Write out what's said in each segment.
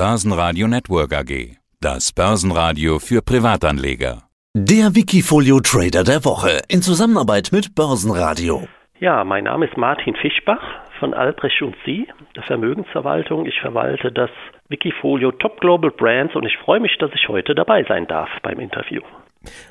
Börsenradio Network AG. Das Börsenradio für Privatanleger. Der Wikifolio Trader der Woche in Zusammenarbeit mit Börsenradio. Ja, mein Name ist Martin Fischbach von Albrecht und Sie, der Vermögensverwaltung. Ich verwalte das Wikifolio Top Global Brands und ich freue mich, dass ich heute dabei sein darf beim Interview.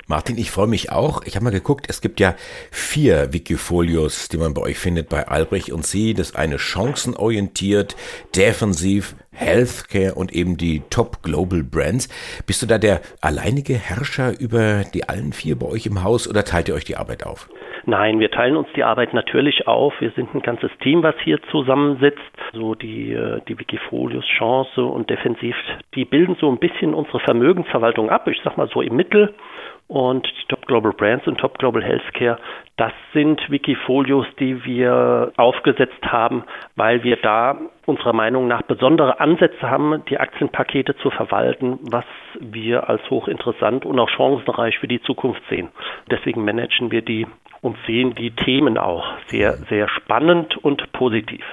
Martin, ich freue mich auch. Ich habe mal geguckt, es gibt ja vier Wikifolios, die man bei euch findet bei Albrecht und Sie. Das eine chancenorientiert, defensiv, Healthcare und eben die Top Global Brands. Bist du da der alleinige Herrscher über die allen vier bei euch im Haus oder teilt ihr euch die Arbeit auf? Nein, wir teilen uns die Arbeit natürlich auf. Wir sind ein ganzes Team, was hier zusammensitzt. So die, äh, die Wikifolios Chance und Defensiv, die bilden so ein bisschen unsere Vermögensverwaltung ab. Ich sag mal so im Mittel und die Top Global Brands und Top Global Healthcare, das sind Wikifolios, die wir aufgesetzt haben, weil wir da unserer Meinung nach besondere Ansätze haben, die Aktienpakete zu verwalten, was wir als hochinteressant und auch chancenreich für die Zukunft sehen. Deswegen managen wir die und sehen die Themen auch sehr, sehr spannend und positiv.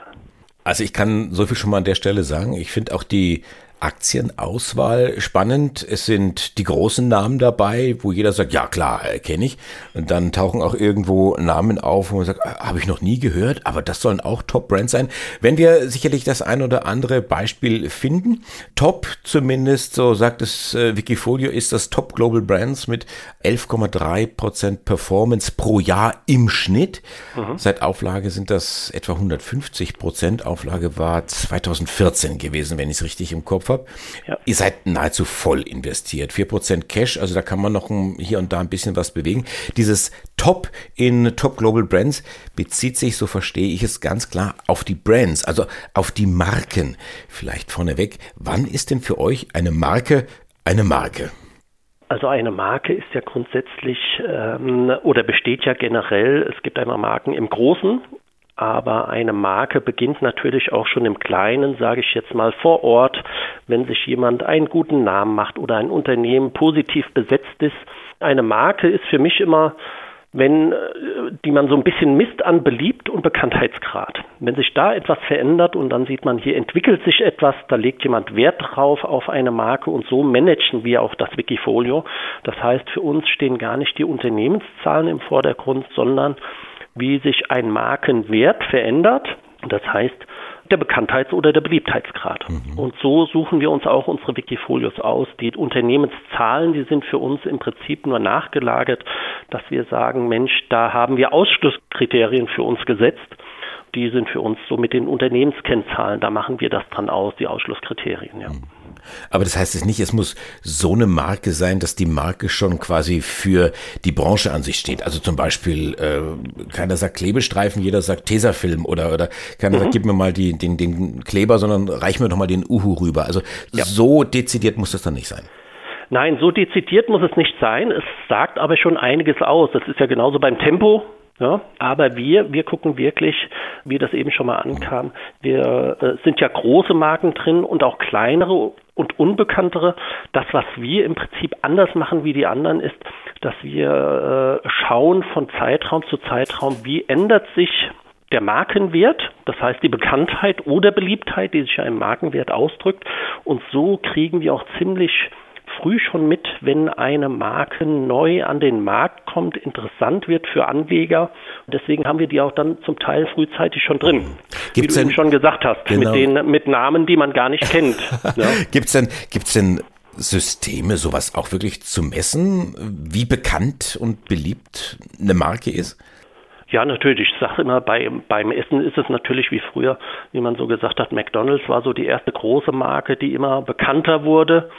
Also ich kann so viel schon mal an der Stelle sagen. Ich finde auch die Aktienauswahl spannend. Es sind die großen Namen dabei, wo jeder sagt, ja klar, kenne ich. Und dann tauchen auch irgendwo Namen auf, wo man sagt, ah, habe ich noch nie gehört, aber das sollen auch Top-Brands sein. Wenn wir sicherlich das ein oder andere Beispiel finden, Top zumindest, so sagt es äh, Wikifolio, ist das Top Global Brands mit 11,3 Prozent Performance pro Jahr im Schnitt. Mhm. Seit Auflage sind das etwa 150 Prozent. Auflage war 2014 gewesen, wenn ich es richtig im Kopf habe. Ja. Ihr seid nahezu voll investiert. 4% Cash, also da kann man noch hier und da ein bisschen was bewegen. Dieses Top in Top Global Brands bezieht sich, so verstehe ich es ganz klar, auf die Brands, also auf die Marken. Vielleicht vorneweg, wann ist denn für euch eine Marke eine Marke? Also eine Marke ist ja grundsätzlich ähm, oder besteht ja generell, es gibt einmal Marken im Großen aber eine Marke beginnt natürlich auch schon im Kleinen, sage ich jetzt mal vor Ort, wenn sich jemand einen guten Namen macht oder ein Unternehmen positiv besetzt ist. Eine Marke ist für mich immer wenn äh, die man so ein bisschen misst an beliebt und Bekanntheitsgrad. Wenn sich da etwas verändert und dann sieht man, hier entwickelt sich etwas, da legt jemand Wert drauf auf eine Marke und so managen wir auch das Wikifolio. Das heißt, für uns stehen gar nicht die Unternehmenszahlen im Vordergrund, sondern wie sich ein Markenwert verändert. Das heißt, der Bekanntheits- oder der Beliebtheitsgrad. Mhm. Und so suchen wir uns auch unsere Wikifolios aus. Die Unternehmenszahlen, die sind für uns im Prinzip nur nachgelagert, dass wir sagen, Mensch, da haben wir Ausschlusskriterien für uns gesetzt. Die sind für uns so mit den Unternehmenskennzahlen, da machen wir das dran aus, die Ausschlusskriterien, ja. Mhm. Aber das heißt es nicht, es muss so eine Marke sein, dass die Marke schon quasi für die Branche an sich steht. Also zum Beispiel, äh, keiner sagt Klebestreifen, jeder sagt Tesafilm oder, oder keiner mhm. sagt, gib mir mal die, den, den Kleber, sondern reich mir doch mal den Uhu rüber. Also ja. so dezidiert muss das dann nicht sein. Nein, so dezidiert muss es nicht sein. Es sagt aber schon einiges aus. Das ist ja genauso beim Tempo. Ja, aber wir, wir gucken wirklich, wie das eben schon mal ankam, wir äh, sind ja große Marken drin und auch kleinere und unbekanntere. Das, was wir im Prinzip anders machen wie die anderen, ist, dass wir äh, schauen von Zeitraum zu Zeitraum, wie ändert sich der Markenwert, das heißt die Bekanntheit oder Beliebtheit, die sich ja im Markenwert ausdrückt. Und so kriegen wir auch ziemlich früh schon mit, wenn eine Marke neu an den Markt kommt, interessant wird für Anleger. Deswegen haben wir die auch dann zum Teil frühzeitig schon drin. Gibt's wie du denn, schon gesagt hast, genau. mit, den, mit Namen, die man gar nicht kennt. ja. Gibt es denn, gibt's denn Systeme, sowas auch wirklich zu messen, wie bekannt und beliebt eine Marke ist? Ja, natürlich. Ich sage immer, bei, beim Essen ist es natürlich wie früher, wie man so gesagt hat, McDonald's war so die erste große Marke, die immer bekannter wurde.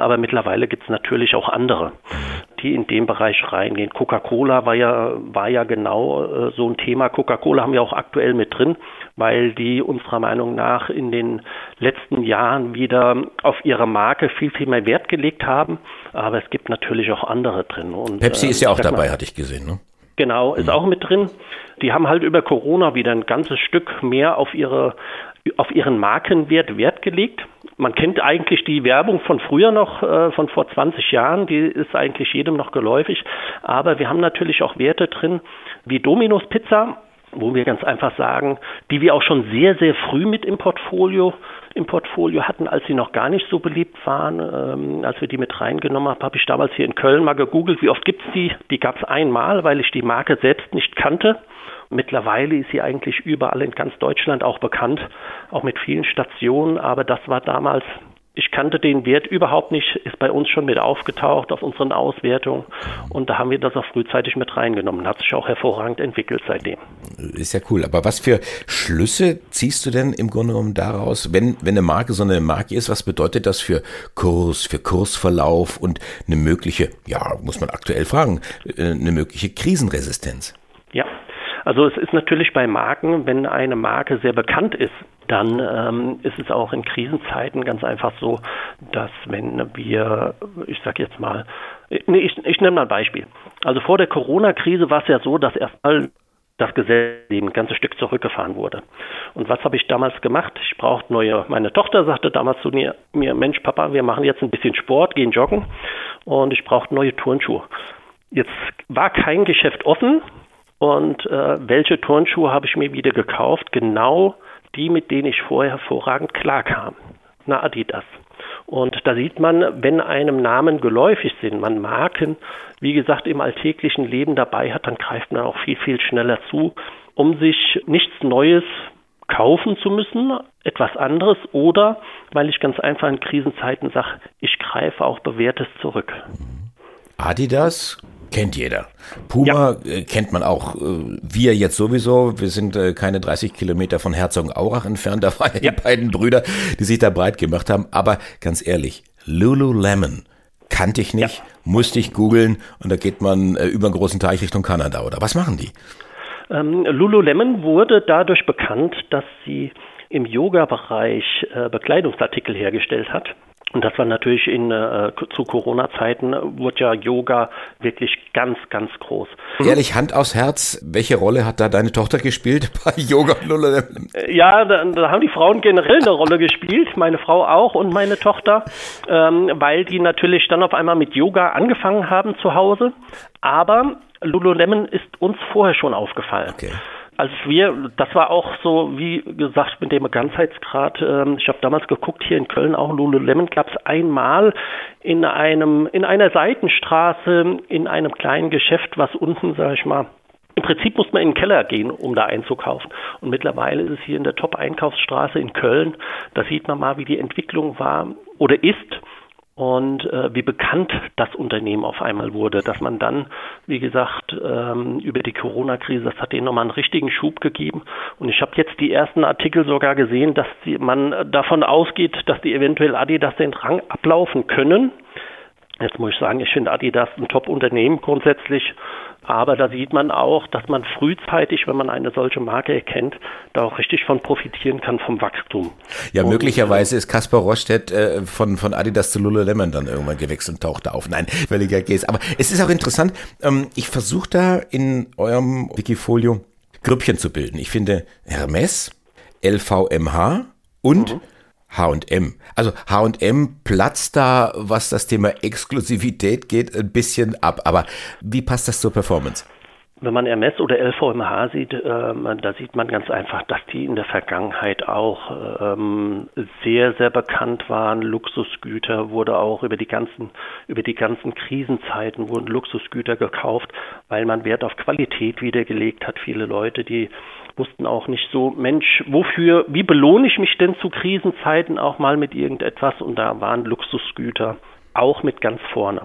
Aber mittlerweile gibt es natürlich auch andere, die in dem Bereich reingehen. Coca-Cola war ja, war ja genau äh, so ein Thema. Coca-Cola haben wir auch aktuell mit drin, weil die unserer Meinung nach in den letzten Jahren wieder auf ihre Marke viel, viel mehr Wert gelegt haben. Aber es gibt natürlich auch andere drin. Und, Pepsi äh, ist ja auch dabei, mal, hatte ich gesehen, ne? Genau, ist mhm. auch mit drin. Die haben halt über Corona wieder ein ganzes Stück mehr auf ihre auf ihren Markenwert Wert gelegt. Man kennt eigentlich die Werbung von früher noch, äh, von vor 20 Jahren, die ist eigentlich jedem noch geläufig. Aber wir haben natürlich auch Werte drin, wie Domino's Pizza, wo wir ganz einfach sagen, die wir auch schon sehr, sehr früh mit im Portfolio im Portfolio hatten, als sie noch gar nicht so beliebt waren. Ähm, als wir die mit reingenommen haben, habe ich damals hier in Köln mal gegoogelt, wie oft gibt es die? Die gab es einmal, weil ich die Marke selbst nicht kannte. Mittlerweile ist sie eigentlich überall in ganz Deutschland auch bekannt, auch mit vielen Stationen, aber das war damals ich kannte den Wert überhaupt nicht, ist bei uns schon mit aufgetaucht auf unseren Auswertungen und da haben wir das auch frühzeitig mit reingenommen. Hat sich auch hervorragend entwickelt seitdem. Ist ja cool. Aber was für Schlüsse ziehst du denn im Grunde genommen daraus, wenn, wenn eine Marke so eine Marke ist, was bedeutet das für Kurs, für Kursverlauf und eine mögliche, ja, muss man aktuell fragen, äh, eine mögliche Krisenresistenz? Ja, also es ist natürlich bei Marken, wenn eine Marke sehr bekannt ist, dann ähm, ist es auch in Krisenzeiten ganz einfach so, dass wenn wir, ich sage jetzt mal, nee, ich, ich nehme mal ein Beispiel. Also vor der Corona-Krise war es ja so, dass erstmal das Gesellschaftsleben ein ganzes Stück zurückgefahren wurde. Und was habe ich damals gemacht? Ich brauchte neue, meine Tochter sagte damals zu mir, mir, Mensch, Papa, wir machen jetzt ein bisschen Sport, gehen joggen und ich brauchte neue Turnschuhe. Jetzt war kein Geschäft offen und äh, welche Turnschuhe habe ich mir wieder gekauft? Genau die, mit denen ich vorher hervorragend klarkam. Na, Adidas. Und da sieht man, wenn einem Namen geläufig sind, man Marken, wie gesagt, im alltäglichen Leben dabei hat, dann greift man auch viel, viel schneller zu, um sich nichts Neues kaufen zu müssen, etwas anderes oder weil ich ganz einfach in Krisenzeiten sage, ich greife auch bewährtes zurück. Adidas Kennt jeder. Puma ja. äh, kennt man auch. Äh, wir jetzt sowieso. Wir sind äh, keine 30 Kilometer von Herzogenaurach entfernt. Da waren ja. die beiden Brüder, die sich da breit gemacht haben. Aber ganz ehrlich, Lululemon kannte ich nicht, ja. musste ich googeln und da geht man über einen großen Teich Richtung Kanada. Oder was machen die? Ähm, Lululemon wurde dadurch bekannt, dass sie im Yoga-Bereich äh, Bekleidungsartikel hergestellt hat. Und das war natürlich in äh, zu Corona-Zeiten wurde ja Yoga wirklich ganz, ganz groß. Ehrlich, Hand aufs Herz, welche Rolle hat da deine Tochter gespielt bei Yoga Lululemon? Ja, da, da, haben die Frauen generell eine Rolle gespielt, meine Frau auch und meine Tochter, ähm, weil die natürlich dann auf einmal mit Yoga angefangen haben zu Hause. Aber Lululemon ist uns vorher schon aufgefallen. Okay als wir, das war auch so, wie gesagt, mit dem Ganzheitsgrad, ähm, ich habe damals geguckt, hier in Köln auch Lululemon gab es einmal in einem, in einer Seitenstraße, in einem kleinen Geschäft, was unten, sage ich mal, im Prinzip muss man in den Keller gehen, um da einzukaufen. Und mittlerweile ist es hier in der Top-Einkaufsstraße in Köln. Da sieht man mal, wie die Entwicklung war oder ist und äh, wie bekannt das Unternehmen auf einmal wurde, dass man dann, wie gesagt, ähm, über die Corona-Krise, das hat denen nochmal einen richtigen Schub gegeben. Und ich habe jetzt die ersten Artikel sogar gesehen, dass die, man davon ausgeht, dass die eventuell Adidas den Rang ablaufen können. Jetzt muss ich sagen, ich finde Adidas ein Top-Unternehmen grundsätzlich. Aber da sieht man auch, dass man frühzeitig, wenn man eine solche Marke erkennt, da auch richtig von profitieren kann vom Wachstum. Ja, und, möglicherweise ist Kaspar Rostedt äh, von, von Adidas zu Lululemon dann irgendwann gewechselt und tauchte auf. Nein, völliger Käse. Aber es ist auch interessant, ähm, ich versuche da in eurem Wikifolio Grüppchen zu bilden. Ich finde Hermes, LVMH und mhm. H&M. Also H&M platzt da, was das Thema Exklusivität geht, ein bisschen ab. Aber wie passt das zur Performance? Wenn man Hermes oder LVMH sieht, ähm, da sieht man ganz einfach, dass die in der Vergangenheit auch ähm, sehr, sehr bekannt waren. Luxusgüter wurde auch über die ganzen, über die ganzen Krisenzeiten wurden Luxusgüter gekauft, weil man Wert auf Qualität wiedergelegt hat. Viele Leute, die wussten auch nicht so, Mensch, wofür, wie belohne ich mich denn zu Krisenzeiten auch mal mit irgendetwas? Und da waren Luxusgüter auch mit ganz vorne.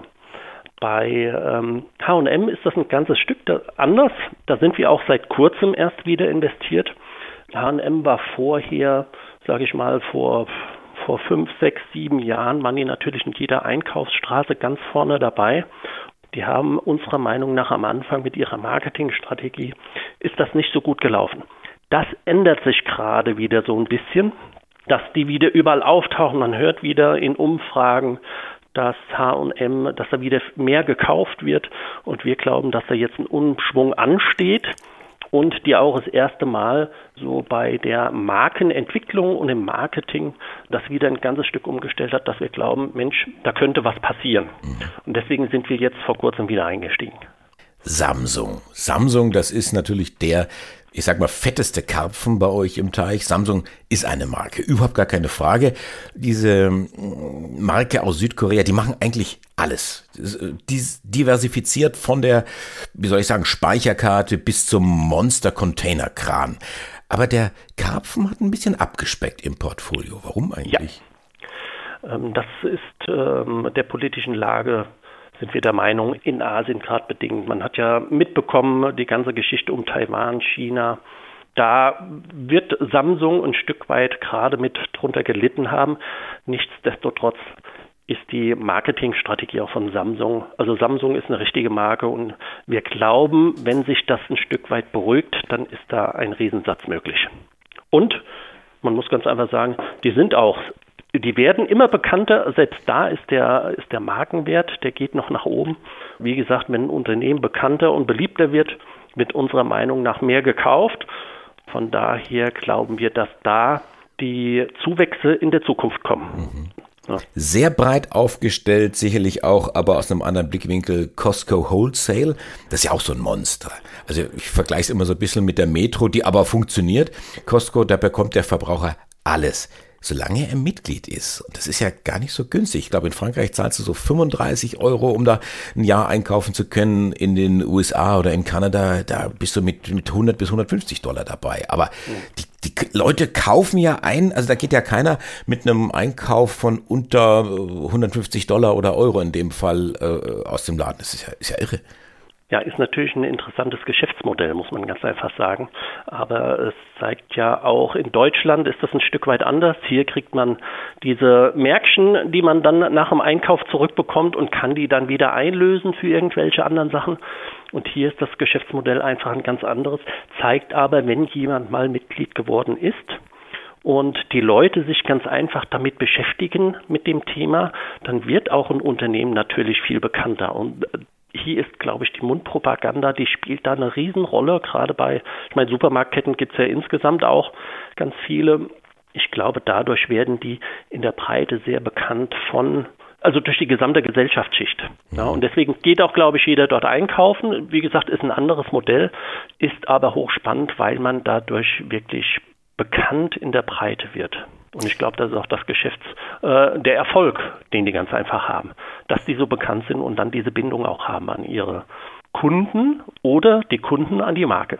Bei ähm, HM ist das ein ganzes Stück anders. Da sind wir auch seit kurzem erst wieder investiert. HM war vorher, sage ich mal, vor, vor fünf, sechs, sieben Jahren, waren die natürlich in jeder Einkaufsstraße ganz vorne dabei. Die haben unserer Meinung nach am Anfang mit ihrer Marketingstrategie ist das nicht so gut gelaufen. Das ändert sich gerade wieder so ein bisschen, dass die wieder überall auftauchen. Man hört wieder in Umfragen, dass H&M, dass da wieder mehr gekauft wird und wir glauben, dass da jetzt ein Umschwung ansteht und die auch das erste Mal so bei der Markenentwicklung und im Marketing das wieder ein ganzes Stück umgestellt hat, dass wir glauben, Mensch, da könnte was passieren. Und deswegen sind wir jetzt vor kurzem wieder eingestiegen. Samsung. Samsung, das ist natürlich der ich sag mal, fetteste Karpfen bei euch im Teich. Samsung ist eine Marke, überhaupt gar keine Frage. Diese mm, Marke aus Südkorea, die machen eigentlich alles. Diversifiziert von der, wie soll ich sagen, Speicherkarte bis zum Monster-Container-Kran. Aber der Karpfen hat ein bisschen abgespeckt im Portfolio. Warum eigentlich? Ja. Ähm, das ist ähm, der politischen Lage sind wir der Meinung, in Asien gerade bedingt. Man hat ja mitbekommen, die ganze Geschichte um Taiwan, China. Da wird Samsung ein Stück weit gerade mit drunter gelitten haben. Nichtsdestotrotz ist die Marketingstrategie auch von Samsung. Also Samsung ist eine richtige Marke und wir glauben, wenn sich das ein Stück weit beruhigt, dann ist da ein Riesensatz möglich. Und man muss ganz einfach sagen, die sind auch die werden immer bekannter. Selbst da ist der, ist der Markenwert, der geht noch nach oben. Wie gesagt, wenn ein Unternehmen bekannter und beliebter wird, wird unserer Meinung nach mehr gekauft. Von daher glauben wir, dass da die Zuwächse in der Zukunft kommen. Mhm. Ja. Sehr breit aufgestellt, sicherlich auch, aber aus einem anderen Blickwinkel Costco Wholesale. Das ist ja auch so ein Monster. Also ich vergleiche es immer so ein bisschen mit der Metro, die aber funktioniert. Costco, da bekommt der Verbraucher alles solange er Mitglied ist. Und das ist ja gar nicht so günstig. Ich glaube, in Frankreich zahlst du so 35 Euro, um da ein Jahr einkaufen zu können. In den USA oder in Kanada, da bist du mit, mit 100 bis 150 Dollar dabei. Aber die, die Leute kaufen ja ein, also da geht ja keiner mit einem Einkauf von unter 150 Dollar oder Euro in dem Fall äh, aus dem Laden. Das ist ja, ist ja irre. Ja, ist natürlich ein interessantes Geschäftsmodell, muss man ganz einfach sagen. Aber es zeigt ja auch, in Deutschland ist das ein Stück weit anders. Hier kriegt man diese Märkchen, die man dann nach dem Einkauf zurückbekommt und kann die dann wieder einlösen für irgendwelche anderen Sachen. Und hier ist das Geschäftsmodell einfach ein ganz anderes, zeigt aber, wenn jemand mal Mitglied geworden ist, und die Leute sich ganz einfach damit beschäftigen mit dem Thema, dann wird auch ein Unternehmen natürlich viel bekannter. Und hier ist, glaube ich, die Mundpropaganda, die spielt da eine Riesenrolle, gerade bei, ich meine, Supermarktketten gibt es ja insgesamt auch ganz viele. Ich glaube, dadurch werden die in der Breite sehr bekannt von, also durch die gesamte Gesellschaftsschicht. Ja, und deswegen geht auch, glaube ich, jeder dort einkaufen. Wie gesagt, ist ein anderes Modell, ist aber hochspannend, weil man dadurch wirklich bekannt in der Breite wird. Und ich glaube, das ist auch das Geschäfts, äh, der Erfolg, den die ganz einfach haben, dass die so bekannt sind und dann diese Bindung auch haben an ihre Kunden oder die Kunden an die Marke.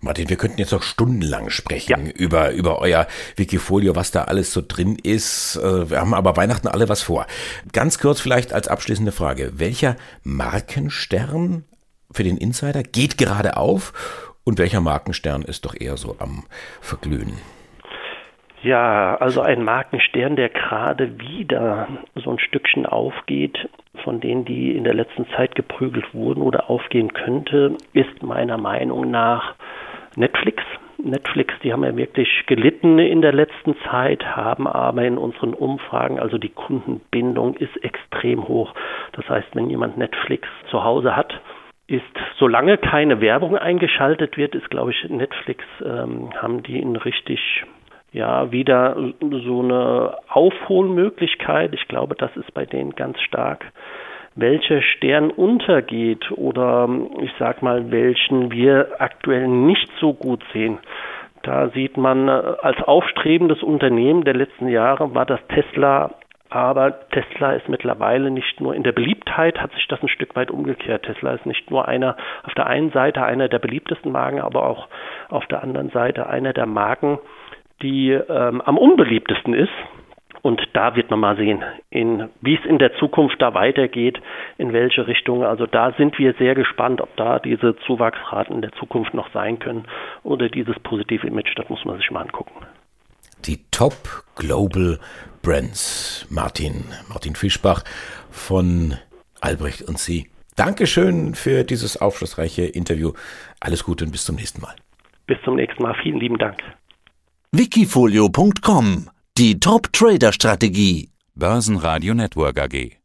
Martin, wir könnten jetzt noch stundenlang sprechen ja. über, über euer Wikifolio, was da alles so drin ist. Äh, wir haben aber Weihnachten alle was vor. Ganz kurz vielleicht als abschließende Frage. Welcher Markenstern für den Insider geht gerade auf und welcher Markenstern ist doch eher so am Verglühen? Ja, also ein Markenstern, der gerade wieder so ein Stückchen aufgeht, von denen, die in der letzten Zeit geprügelt wurden oder aufgehen könnte, ist meiner Meinung nach Netflix. Netflix, die haben ja wirklich gelitten in der letzten Zeit, haben aber in unseren Umfragen, also die Kundenbindung ist extrem hoch. Das heißt, wenn jemand Netflix zu Hause hat, ist, solange keine Werbung eingeschaltet wird, ist, glaube ich, Netflix, ähm, haben die ein richtig ja wieder so eine Aufholmöglichkeit. Ich glaube, das ist bei denen ganz stark. Welcher Stern untergeht oder ich sag mal, welchen wir aktuell nicht so gut sehen. Da sieht man als aufstrebendes Unternehmen der letzten Jahre war das Tesla aber Tesla ist mittlerweile nicht nur in der Beliebtheit, hat sich das ein Stück weit umgekehrt. Tesla ist nicht nur einer, auf der einen Seite einer der beliebtesten Marken, aber auch auf der anderen Seite einer der Marken, die ähm, am unbeliebtesten ist. Und da wird man mal sehen, in, wie es in der Zukunft da weitergeht, in welche Richtung. Also da sind wir sehr gespannt, ob da diese Zuwachsraten in der Zukunft noch sein können oder dieses positive Image, das muss man sich mal angucken. Die Top Global Brands. Martin, Martin Fischbach von Albrecht und Sie. Dankeschön für dieses aufschlussreiche Interview. Alles Gute und bis zum nächsten Mal. Bis zum nächsten Mal. Vielen lieben Dank. Wikifolio.com Die Top Trader Strategie. Börsenradio Network AG.